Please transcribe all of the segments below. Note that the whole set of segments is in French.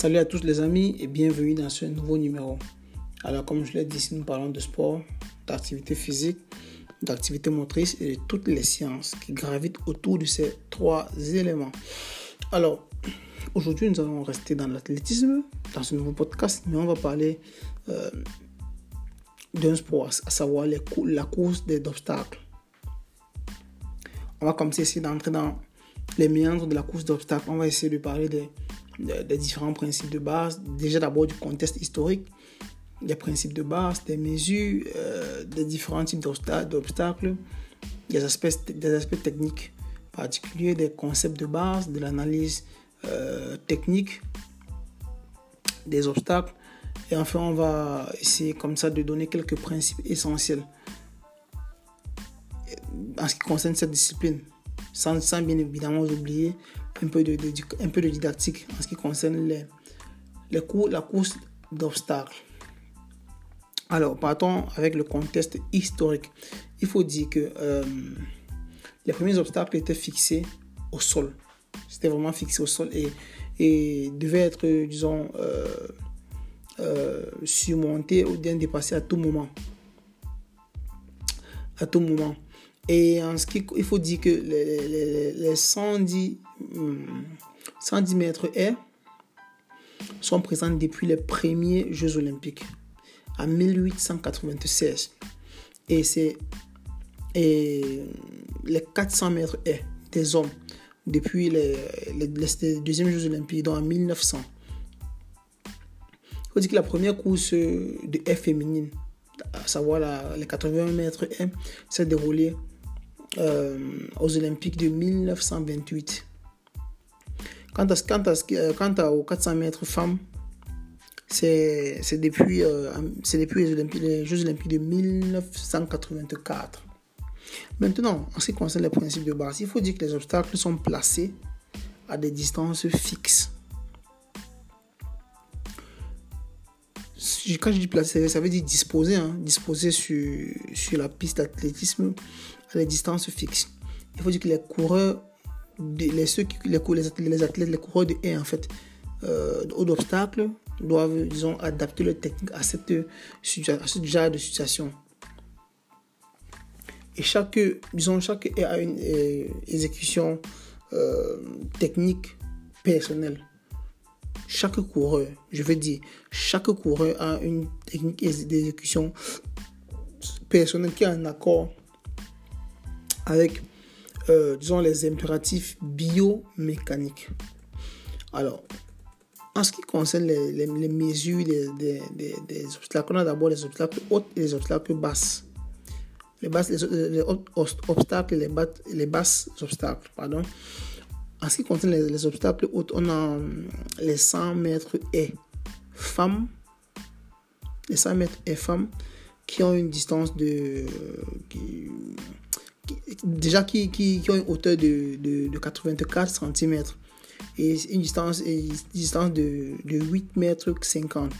Salut à tous les amis et bienvenue dans ce nouveau numéro. Alors comme je l'ai dit, nous parlons de sport, d'activité physique, d'activité motrice et de toutes les sciences qui gravitent autour de ces trois éléments. Alors aujourd'hui nous allons rester dans l'athlétisme, dans ce nouveau podcast, mais on va parler euh, d'un sport, à savoir la course des obstacles. On va commencer ici d'entrer dans les méandres de la course d'obstacles. On va essayer de parler des des différents principes de base. Déjà d'abord du contexte historique, des principes de base, des mesures, euh, des différents types d'obstacles, des aspects, des aspects techniques particuliers, des concepts de base, de l'analyse euh, technique des obstacles. Et enfin, on va essayer comme ça de donner quelques principes essentiels en ce qui concerne cette discipline, sans, sans bien évidemment oublier un peu de, un peu de didactique en ce qui concerne les, les la course d'obstacles. Alors, partons avec le contexte historique. Il faut dire que euh, les premiers obstacles étaient fixés au sol. C'était vraiment fixé au sol et, et devaient être, disons, euh, euh, surmontés ou bien dépassés à tout moment. À tout moment. Et en il faut dire que les, les, 110, 110 hmm, mètres haies sont présents depuis les premiers Jeux olympiques en 1896. Et c'est les 400 mètres haies des hommes depuis les, les, deuxièmes Jeux olympiques, donc en 1900. Il faut dire que la première course de haies féminine, à savoir la, les 80 mètres haies, s'est déroulée euh, aux Olympiques de 1928. Quant, à, quant, à, aux 400 mètres femmes, c'est depuis, euh, depuis les, les Jeux Olympiques de 1984. Maintenant, en ce qui concerne les principes de base, il faut dire que les obstacles sont placés à des distances fixes. Quand je dis placer, ça veut dire disposer, hein, disposer sur, sur la piste d'athlétisme à des distances fixes. Il faut dire que les coureurs, les, ceux qui, les, les, athlètes, les coureurs de haie, en fait, euh, d'obstacles, doivent, disons, adapter leur technique à, cette, à ce genre de situation. Et chaque, disons, chaque haie a une euh, exécution euh, technique personnelle. Chaque coureur, je veux dire, chaque coureur a une technique d'exécution personnelle qui est en accord avec, euh, disons, les impératifs biomécaniques. Alors, en ce qui concerne les, les, mesures des, obstacles, on a d'abord les obstacles hauts et les obstacles basses. Les, basses, les, obstacles et les, les basses obstacles, pardon. En ce qui concerne les, obstacles hauts, on a hum, les 100 mètres et femmes, les 100 mètres et femmes qui ont une distance de, déjà qui, qui, ont une hauteur de, de, de 84 cm et une distance, une distance de, de 8 mètres 50.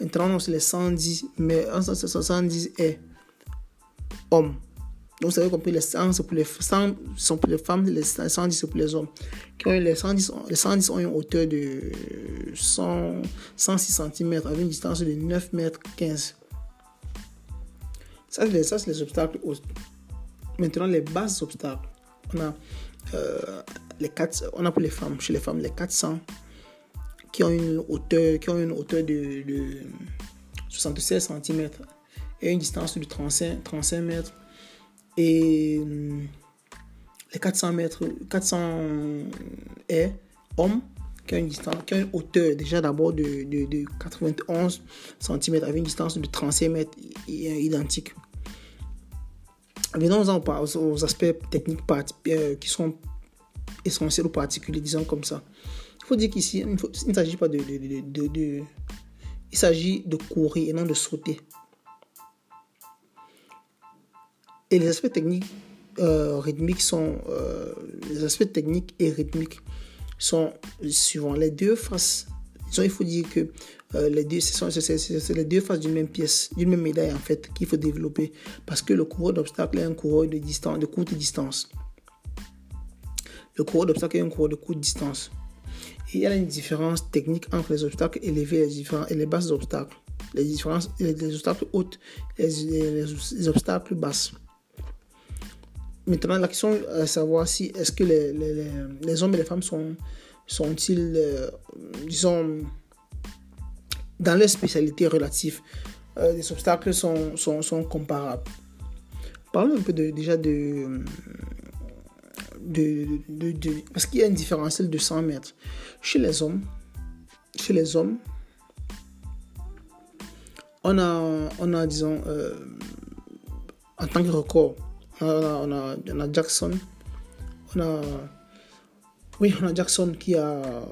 Maintenant, on les 110, mais 110 est homme. Donc, veut dire que les 100 sont pour les, 100 sont pour les femmes, les 110 sont pour les hommes. Qui ont, les, 110, les 110 ont une hauteur de 100, 106 cm avec une distance de 9 mètres 15. Ça, c'est les, les obstacles Maintenant, les bases obstacles. On a, euh, les 4, on a pour les femmes, chez les femmes, les 400 qui ont une hauteur, qui ont une hauteur de, 76 cm et une distance de 35, 35 mètres. Et les 400 mètres, 400 est hommes qui ont une distance, qui ont une hauteur déjà d'abord de, de, 91 cm avec une distance de 35 mètres identique. Venons aux, aux aspects techniques euh, qui sont essentiels ou particuliers, disons comme ça. Il faut dire qu'ici, il, ne s'agit pas de, de, Il s'agit de courir et non de sauter. Et les aspects techniques euh, rythmiques sont... Euh, les aspects techniques et rythmiques sont suivants. Les deux faces... Il faut dire que euh, les c'est les deux faces d'une même pièce, d'une même médaille en fait, qu'il faut développer. Parce que le coureur d'obstacle est un coureur de, courte distance. Le coureur d'obstacle est un coureur de courte distance. il y a une différence technique entre les obstacles élevés et les, différents, et les bas obstacles. Les les, obstacles hauts et les, obstacles basses. Maintenant, la question est de savoir si est-ce que les, les, hommes et les femmes sont, sont-ils, euh, disons, dans les spécialités relatives, euh, les obstacles sont, sont, comparables. Parlons un peu de, déjà de, de, de, parce qu'il y a une différentiel de 100 mètres. Chez les hommes, chez les hommes, on a, on a disons, euh, en tant que record, on a, on a, on a Jackson, on a oui, on a Jackson qui a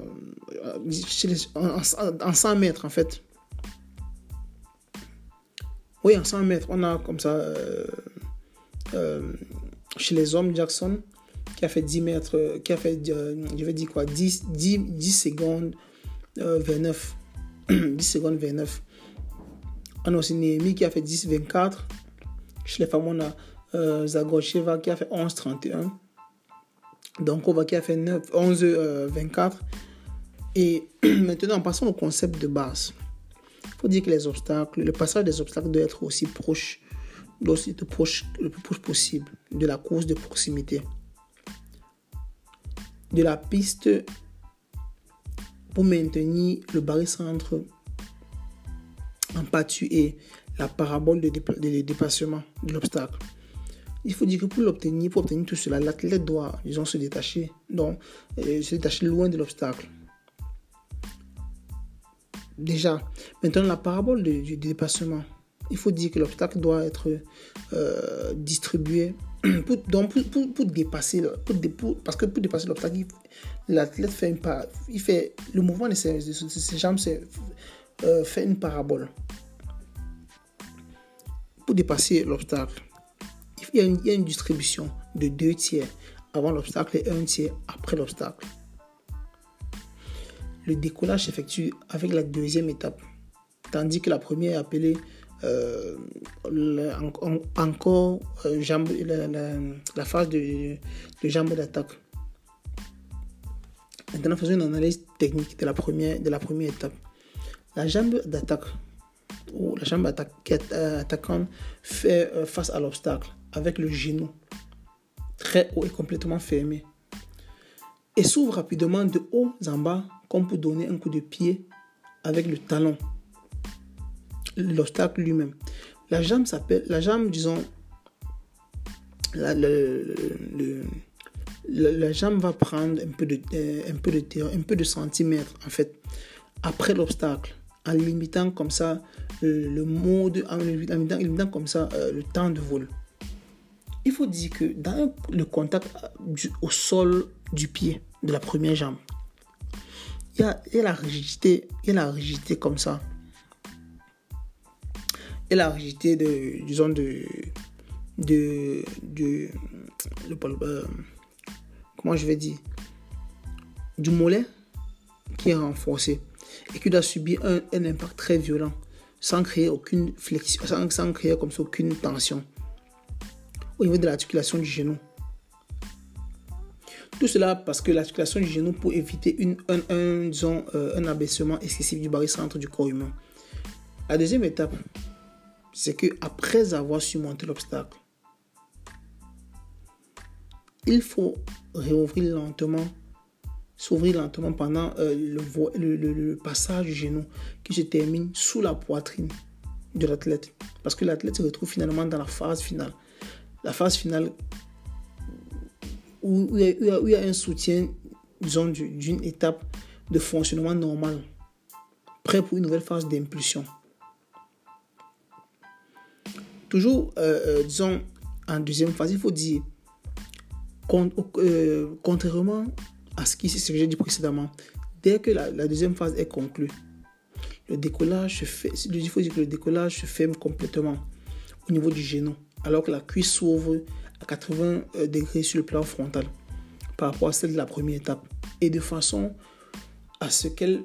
en, 100 mètres en fait. Oui, en 100 mètres, on a comme ça euh, euh, chez les hommes Jackson qui a fait 10 mètres, qui a fait, euh, je vais dire quoi, 10, 10, 10 secondes 29. 10 secondes 29. On a aussi Néhémie qui a fait 10 24. Chez les femmes, on a Zagocheva qui a fait 11 31. Donc, on voit qu'il a fait 9, 11, 24. Et maintenant, passons au concept de base. Il faut dire que les obstacles, le passage des obstacles doit être aussi proche, aussi proche, le plus proche possible de la course de proximité. De la piste pour maintenir le barycentre en pâture et la parabole de, de dépassement de l'obstacle il faut dire que pour l'obtenir, pour obtenir tout cela, l'athlète doit, disons, se détacher, donc, euh, se détacher loin de l'obstacle. Déjà, maintenant la parabole du, dépassement. Il faut dire que l'obstacle doit être euh, distribué pour, donc pour, pour, dépasser, pour, parce que pour dépasser l'obstacle, l'athlète fait une il fait le mouvement de ses, de ses jambes euh, fait une parabole pour dépasser l'obstacle il y, a une, distribution de deux tiers avant l'obstacle et un tiers après l'obstacle. Le décollage s'effectue avec la deuxième étape, tandis que la première est appelée euh, encore euh, la, phase de, jambe d'attaque. Maintenant, faisons une analyse technique de la première, étape. La jambe d'attaque, ou la jambe attaquante, fait euh, face à l'obstacle avec le genou très haut et complètement fermé. Et s'ouvre rapidement de haut en bas comme pour donner un coup de pied avec le talon. L'obstacle lui-même. La jambe s'appelle, la jambe, disons, la, la, jambe va prendre un peu de, un peu de terrain, un peu de centimètres en fait, après l'obstacle, en limitant comme ça le, mode, en limitant, comme ça euh, le temps de vol il faut dire que dans le contact au sol du pied de la première jambe, il y a, la rigidité, il y a la rigidité comme ça. Et la rigidité de, disons, de, de, de, euh, comment je vais dire, du mollet qui est renforcé et qui doit subir un, impact très violent sans créer aucune flexion, sans créer comme ça aucune tension au niveau de l'articulation du genou. Tout cela parce que l'articulation du genou pour éviter un, un, euh, un abaissement excessif du barycentre du corps humain. La deuxième étape, c'est que après avoir surmonté l'obstacle, il faut réouvrir lentement, s'ouvrir lentement pendant euh, le, passage du genou qui se termine sous la poitrine de l'athlète. Parce que l'athlète se retrouve finalement dans la phase finale la phase finale où, il, y a, un soutien, disons, d'une étape de fonctionnement normal, prêt pour une nouvelle phase d'impulsion. Toujours, euh, euh, disons, en deuxième phase, il faut dire, euh, contrairement à ce, qui, que j'ai dit précédemment, dès que la, la, deuxième phase est conclue, le décollage se fait, il faut dire que le décollage se ferme complètement au niveau du genou alors que la cuisse s'ouvre à 80 euh, degrés sur le plan frontal par rapport à celle de la première étape et de façon à ce qu'elle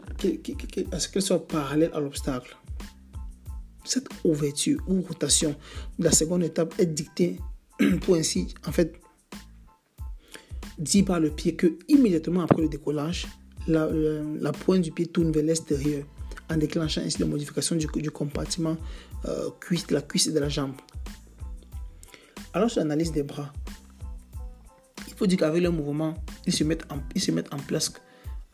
soit parallèle à l'obstacle. Cette ouverture ou rotation de la seconde étape est dictée pour ainsi, en dit par le pied que immédiatement après le décollage, la, la, pointe du pied tourne vers l'extérieur en déclenchant ainsi la modification du, compartiment euh, cuisse, de la jambe. Alors sur l'analyse des bras, il faut dire qu'avec le mouvement, ils se mettent en, ils se mettent en place.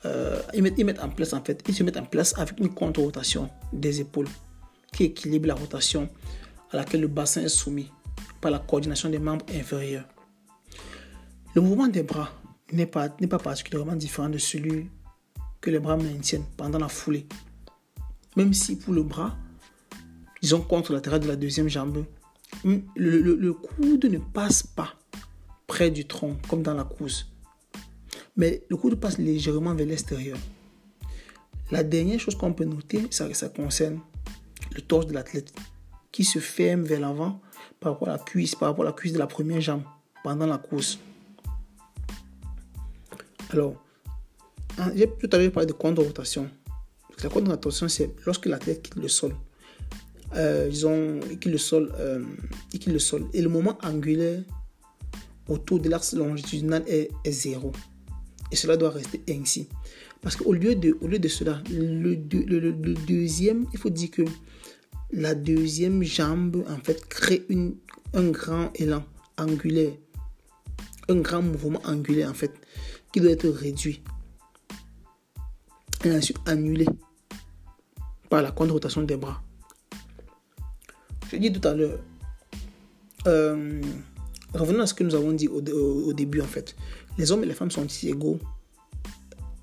Euh, ils, mettent, ils mettent en place en fait, ils se mettent en place avec une contre-rotation des épaules qui équilibre la rotation à laquelle le bassin est soumis par la coordination des membres inférieurs. Le mouvement des bras n'est pas, n'est pas particulièrement différent de celui que les bras maintiennent pendant la foulée. Même si pour le bras, disons contre latéral de la deuxième jambe, le, coude ne passe pas près du tronc comme dans la course. Mais le coude passe légèrement vers l'extérieur. La dernière chose qu'on peut noter, ça, ça concerne le torse de l'athlète qui se ferme vers l'avant par rapport à la cuisse, par rapport à la cuisse de la première jambe pendant la course. Alors, hein, j'ai tout à l'heure parlé de contre-rotation. La contre-rotation, c'est lorsque l'athlète quitte le sol. Euh, disons, il quitte le sol, euh, il quitte le sol. Et le moment angulaire autour de l'axe longitudinal est, zéro. Et cela doit rester ainsi. Parce qu'au lieu de, lieu de cela, le, le, deuxième, il faut dire que la deuxième jambe, en fait, crée une, un grand élan angulaire. Un grand mouvement angulaire, en fait, qui doit être réduit. Et ensuite annulé par la contre-rotation des bras. Je dit tout à l'heure, euh, revenons à ce que nous avons dit au, début, en fait. Les hommes et les femmes sont-ils égaux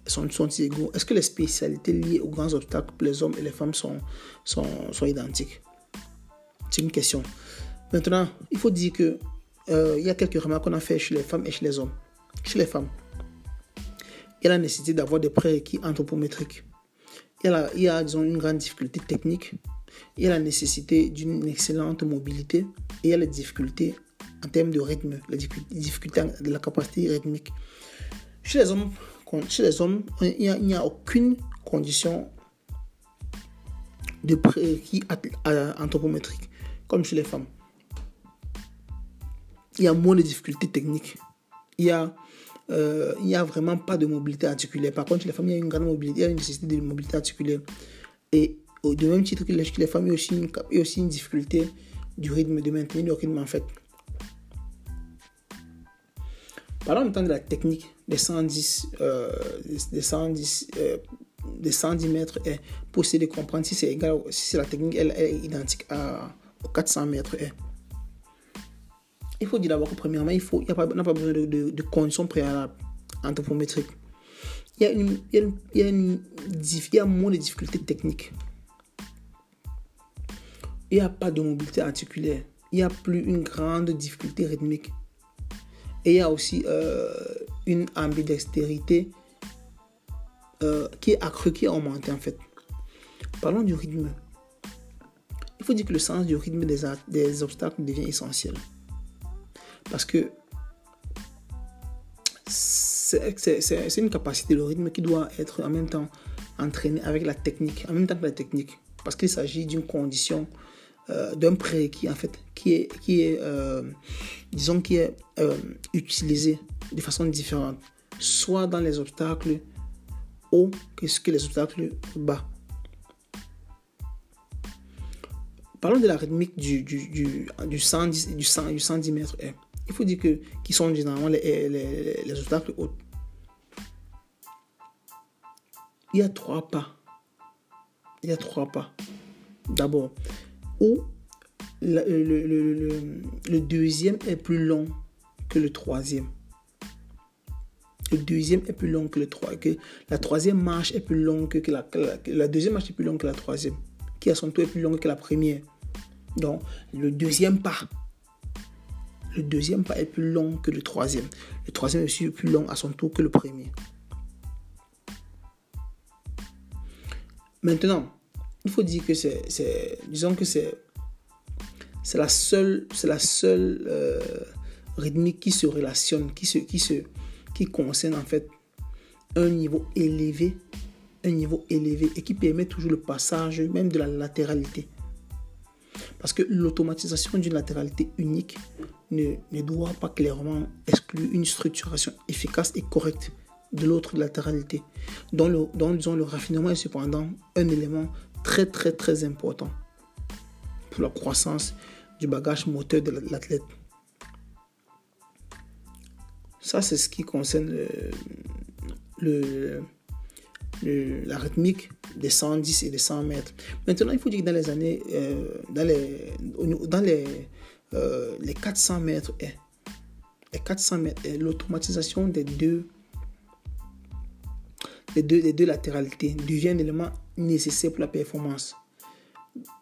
sont, égaux Est-ce que les spécialités liées aux grands obstacles pour les hommes et les femmes sont, sont, sont identiques? C'est une question. Maintenant, il faut dire que euh, il y a quelques remarques qu'on a fait chez les femmes et chez les hommes. Chez les femmes, il y a la nécessité d'avoir des prérequis anthropométriques. Il y a disons, une grande difficulté technique. Il y a la nécessité d'une excellente mobilité. Et il y a les difficultés en termes de rythme, les difficultés de la capacité rythmique. Chez les hommes, chez les hommes, il n'y a, aucune condition de prérequis anthropométrique, comme chez les femmes. Il y a moins de difficultés techniques. Il y a, euh, il n'y a vraiment pas de mobilité articulaire. Par contre, chez les femmes, il y a une grande mobilité, il y a une nécessité de mobilité articulaire. Et de même titre que les femmes, il y a aussi une, difficulté du rythme, de maintenir le rythme en fait. Parlons maintenant de la technique des 110, euh, des 110, euh, des 110 mètres et pour essayer de comprendre si c'est égal, si la technique elle, est identique à, aux 400 mètres. Il faut dire d'abord que premièrement, il n'y a, pas, besoin de, de, conditions préalables anthropométriques. Il y a moins de difficultés techniques. Il n'y a pas de mobilité articulaire. Il n'y a plus une grande difficulté rythmique. Et il y a aussi euh, une ambidextérité euh, qui est accrue, qui est augmentée en fait. Parlons du rythme. Il faut dire que le sens du rythme des, obstacles devient essentiel. Parce que c'est une capacité, le rythme qui doit être en même temps entraîné avec la technique, en même temps que la technique. Parce qu'il s'agit d'une condition euh, d'un prérequis en fait qui est, qui est euh, disons, qui est euh, utilisé de façon différente, soit dans les obstacles hauts que, que les obstacles bas. Parlons de la rythmique du, du, du, du 110, du, 100, du 110 mètres. Il faut dire que qui sont généralement les, les, les obstacles hauts. Il y a trois pas. Il y a trois pas. D'abord, où le, deuxième est plus long que le troisième. Le deuxième est plus long que le troisième. La troisième marche est plus longue que, la, la, deuxième marche est plus longue que la troisième. Qui à son tour est plus longue que la première. Donc, le deuxième pas. Le deuxième pas est plus long que le troisième. Le troisième est aussi plus long à son tour que le premier. Maintenant, il faut dire que c'est, disons que c'est, c'est la seule, c'est la seule euh, rythmique qui se relationne, qui se, qui se, qui concerne en fait un niveau élevé, un niveau élevé et qui permet toujours le passage même de la latéralité. Parce que l'automatisation d'une latéralité unique ne, ne doit pas clairement exclure une structuration efficace et correcte de l'autre latéralité, dont le, dont, disons, le raffinement est cependant un élément très très très important pour la croissance du bagage moteur de l'athlète. Ça, c'est ce qui concerne le, la rythmique des 110 et des 100 mètres. Maintenant, il faut dire que dans les années, euh, dans les, dans les, euh, les 400 mètres, les 400 mètres, l'automatisation des deux, des deux, des deux latéralités devient un élément nécessaire pour la performance.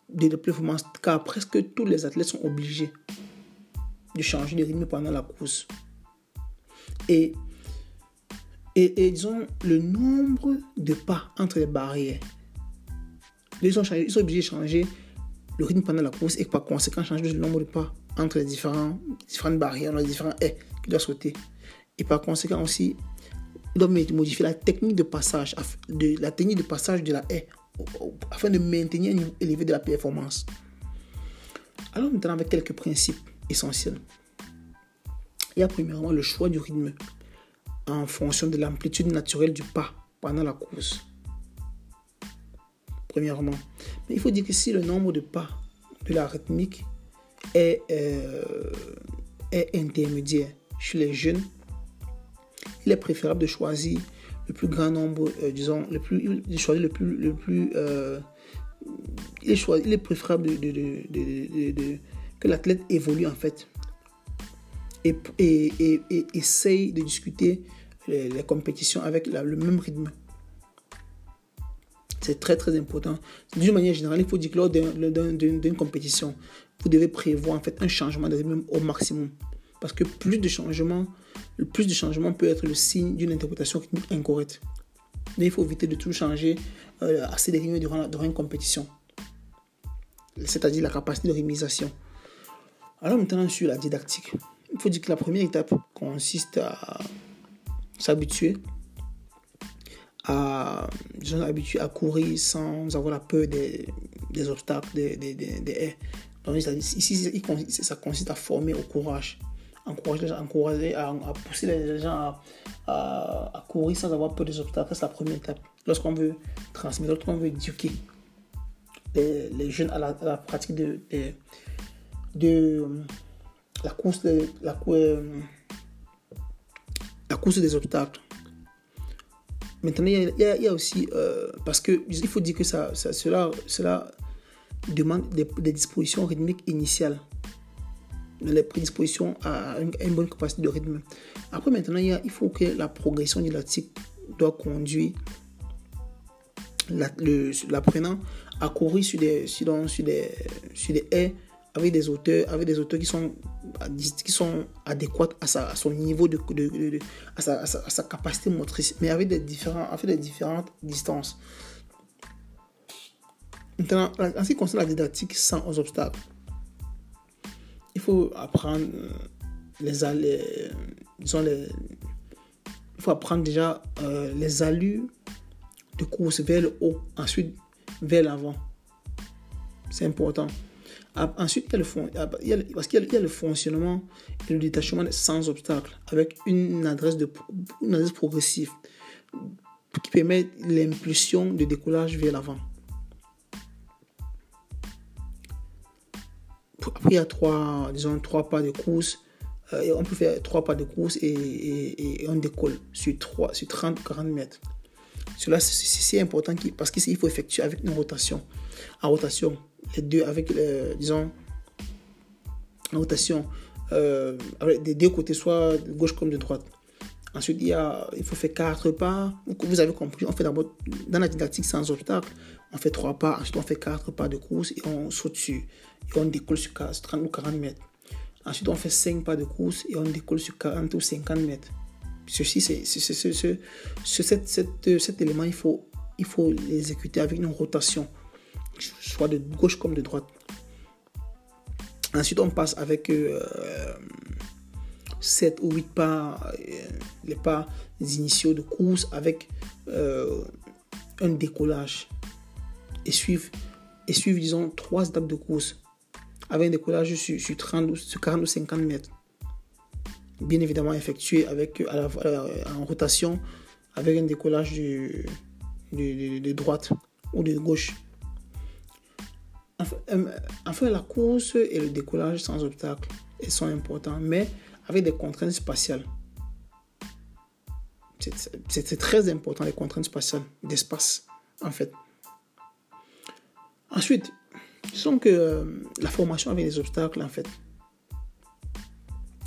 De la performance, car presque tous les athlètes sont obligés de changer de rythme pendant la course. Et, et, disons, le nombre de pas entre les barrières, ils sont, ils sont obligés de changer le rythme pendant la course et par conséquent changer le nombre de pas entre les différents, différentes barrières, les différents haies qu'ils doivent sauter. Et par conséquent aussi, ils doivent modifier la technique de passage, de, la technique de passage de la haie afin de maintenir un niveau élevé de la performance. Alors maintenant avec quelques principes essentiels. Il y a premièrement le choix du rythme en fonction de l'amplitude naturelle du pas pendant la course. Premièrement. Il faut dire que si le nombre de pas de la rythmique est, euh, est intermédiaire chez les jeunes, il est préférable de choisir le plus grand nombre, euh, disons, le plus, de choisir le plus, le plus euh, il, est préférable que l'athlète évolue en fait et, essaye de discuter les, compétitions avec le même rythme. C'est très très important. D'une manière générale, il faut dire que lors d'une compétition, vous devez prévoir en fait un changement de rythme au maximum. Parce que plus de changements, plus de changements peut être le signe d'une interprétation incorrecte. Mais il faut éviter de tout changer euh, assez rythme durant, une compétition. C'est-à-dire la capacité de rémisation. Alors maintenant sur la didactique il faut dire que la première étape consiste à s'habituer à, à courir sans avoir la peur des, des obstacles, des, des, des, haies. Donc, ici, ça consiste à former au courage. Encourager, encourager à, pousser les gens à, courir sans avoir peur des obstacles. C'est la première étape. Lorsqu'on veut transmettre, lorsqu'on veut éduquer les, jeunes à la, pratique de, la course, euh, la course des obstacles. Maintenant, il y a, aussi, euh, parce qu'il faut dire que cela demande des, dispositions rythmiques initiales, les prédispositions à une, bonne capacité de rythme. Après, maintenant, il, faut que la progression didactique doit conduire l'apprenant à courir sur des, sur, des, sur des haies avec des auteurs, avec des auteurs qui sont, qui sont adéquats à, son niveau de, de, à, sa, à, sa, capacité motrice, mais avec des, différents, avec des différentes distances. Maintenant, en ce qui concerne la didactique sans obstacles, il faut apprendre les, les, disons il faut apprendre déjà euh, les allures de course vers le haut, ensuite vers l'avant. C'est important. Ensuite, il y a le, fond, parce qu'il y, a le fonctionnement et le détachement sans obstacle avec une adresse, de, une adresse progressive qui permet l'impulsion de décollage vers l'avant. Après, il y a trois, disons, trois pas de course. Euh, on peut faire trois pas de course et, on décolle sur, 3, sur 30-40 mètres. Cela, c'est important parce qu'il faut effectuer avec une rotation. En rotation, les deux avec, euh, disons, la rotation euh, des deux côtés, soit de gauche comme de droite. Ensuite, il, y a, il faut faire quatre pas. Vous avez compris, on fait d'abord dans la didactique sans obstacle, on fait trois pas, ensuite on fait quatre pas de course et on saute dessus. Et on décolle sur 30 ou 40 mètres. Ensuite, on fait cinq pas de course et on décolle sur 40 ou 50 mètres. Ceci, c'est, cet, élément, il faut, il faut l'exécuter avec une rotation soit de gauche comme de droite. Ensuite, on passe avec 7 euh, ou 8 pas, euh, les pas initiaux de course avec euh, un décollage. Et suivre, et suivre, disons, 3 étapes de course avec un décollage sur, sur, 30, sur 40 ou 50 mètres. Bien évidemment, effectué avec, en rotation avec un décollage de, de, droite ou de gauche. Euh, enfin, la course et le décollage sans obstacle sont importants, mais avec des contraintes spatiales. C'est très important, les contraintes spatiales, d'espace, en fait. Ensuite, disons que euh, la formation avec les obstacles, en fait,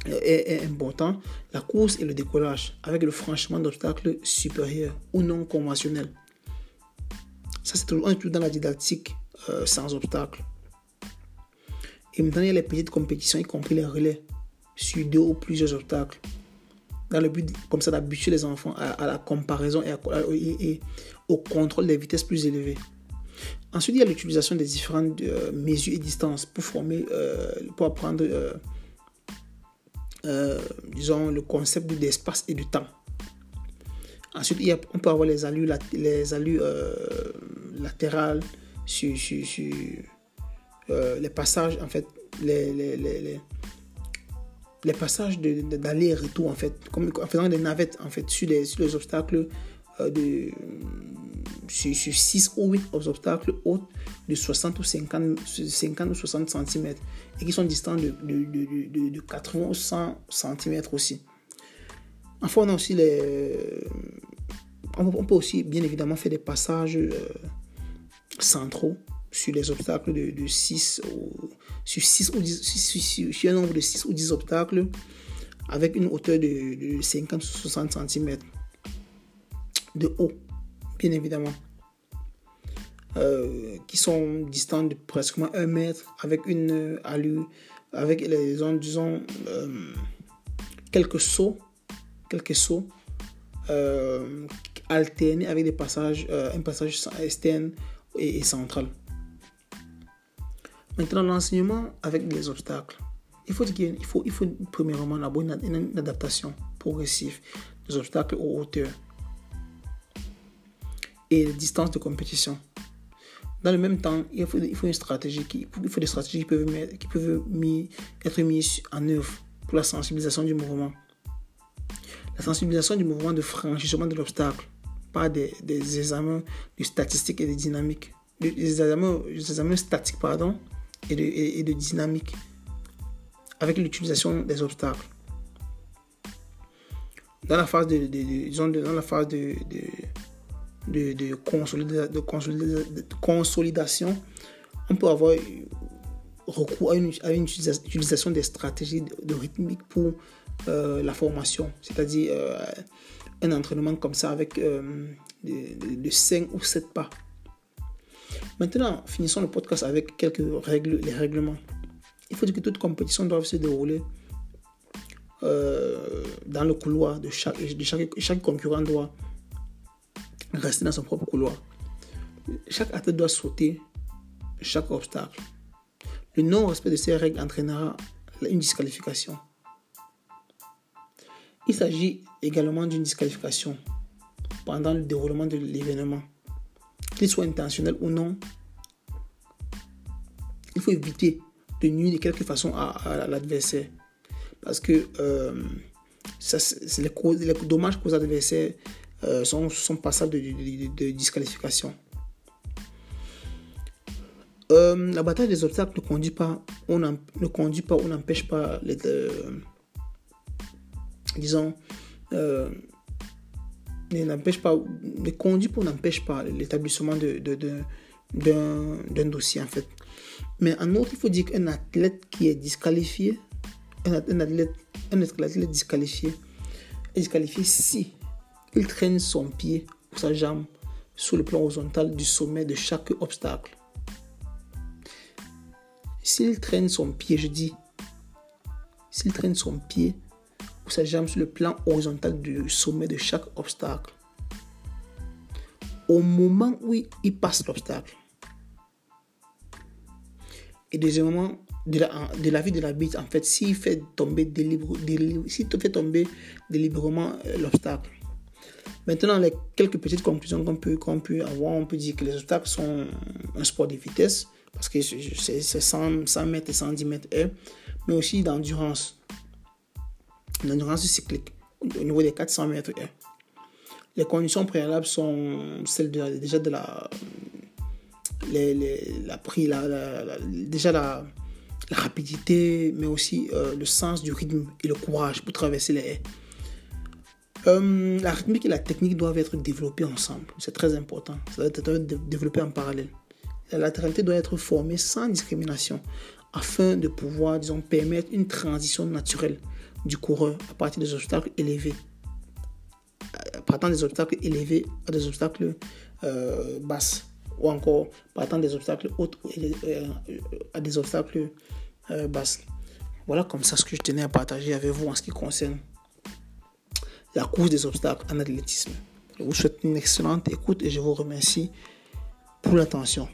est, important. La course et le décollage avec le franchissement d'obstacles supérieurs ou non conventionnels. Ça, c'est tout, tout dans la didactique euh, sans obstacles. Et maintenant, il y a les petites compétitions, y compris les relais, sur deux ou plusieurs obstacles. Dans le but, comme ça, d'habituer les enfants à, la comparaison et, au contrôle des vitesses plus élevées. Ensuite, il y a l'utilisation des différentes euh, mesures et distances pour former, euh, pour apprendre, euh, disons, le concept d'espace et du temps. Ensuite, il y a, on peut avoir les allures, les allures latérales sur, les passages, en fait, les passages d'aller et retour, en fait, comme, en faisant des navettes, en fait, sur les, sur les obstacles de sur, 6 ou 8 obstacles hauts de 60 ou 50, 50 ou 60 cm et qui sont distants de, de, de, 80 ou 100 cm aussi. Enfin, on a aussi les. On peut aussi bien évidemment faire des passages euh, centraux sur les obstacles de, 6 ou, sur 6 ou 10, sur, un nombre de 6 ou 10 obstacles avec une hauteur de, 50 ou 60 cm de haut bien évidemment, euh, qui sont distants de presque 1 mètre, avec une allure, avec les disons, euh, quelques sauts, quelques sauts euh, alternés avec des passages, un passage externe et, central. Maintenant, l'enseignement avec des obstacles. Il faut, il faut, il faut premièrement une, une adaptation progressive des obstacles aux hauteurs et distance de compétition. Dans le même temps, il faut, il faut une stratégie qui, il faut des stratégies qui peuvent, mettre, peuvent être mises en œuvre pour la sensibilisation du mouvement. La sensibilisation du mouvement de franchissement de l'obstacle par des, examens de statistiques et de dynamique. Des examens, des examens statiques pardon, et, de, et, de dynamique avec l'utilisation des obstacles. Dans la phase de, de dans la phase de, de, consolidation, on peut avoir recours à une, utilisation des stratégies de, rythmique pour euh, la formation, c'est-à-dire euh, un entraînement comme ça avec euh, de, 5 ou 7 pas. Maintenant, finissons le podcast avec quelques règles, les règlements. Il faut dire que toute compétition doit se dérouler dans le couloir de chaque, de chaque, chaque concurrent doit rester dans son propre couloir. Chaque athlète doit sauter chaque obstacle. Le non-respect de ces règles entraînera une disqualification. Il s'agit également d'une disqualification pendant le déroulement de l'événement. Qu'il soit intentionnel ou non, il faut éviter de nuire de quelque façon à, l'adversaire. Parce que euh, ça, les, les, dommages causés à l'adversaire euh, sont, sont, passables de, disqualification. Euh, la bataille des obstacles ne conduit pas, on ne conduit pas, on n'empêche pas, les, euh, disons, n'empêche pas, ne conduit pas, n'empêche pas l'établissement de, d'un dossier en fait. Mais en outre, il faut dire qu'un athlète qui est disqualifié, un athlète, un athlète disqualifié, est disqualifié si il traîne son pied ou sa jambe sur le plan horizontal du sommet de chaque obstacle. S'il traîne son pied, je dis, s'il traîne son pied ou sa jambe sur le plan horizontal du sommet de chaque obstacle, au moment où il passe l'obstacle, et deuxièmement, de la, de la vie de la bite, en fait, s'il fait tomber délibérément, s'il fait tomber délibérément euh, l'obstacle, Maintenant, les quelques petites conclusions qu'on peut, peut avoir, on peut dire que les obstacles sont un sport de vitesse, parce que c'est 100, 100 mètres et 110 mètres heure, mais aussi d'endurance, l'endurance cyclique, au niveau des 400 mètres heure. Les conditions préalables sont celles de, déjà de la, la, la, déjà la, la, rapidité, mais aussi euh, le sens du rythme et le courage pour traverser les haies. Euh, la rythmique et la technique doivent être développées ensemble. C'est très important. Ça doit être développé en parallèle. La latéralité doit être formée sans discrimination afin de pouvoir, disons, permettre une transition naturelle du coureur à partir des obstacles élevés. Partant des obstacles élevés à des obstacles euh, basses ou encore partant des obstacles hautes euh, à des obstacles euh, basses. Voilà comme ça ce que je tenais à partager avec vous en ce qui concerne la course des obstacles en athlétisme. Je vous souhaite une excellente écoute et je vous remercie pour l'attention.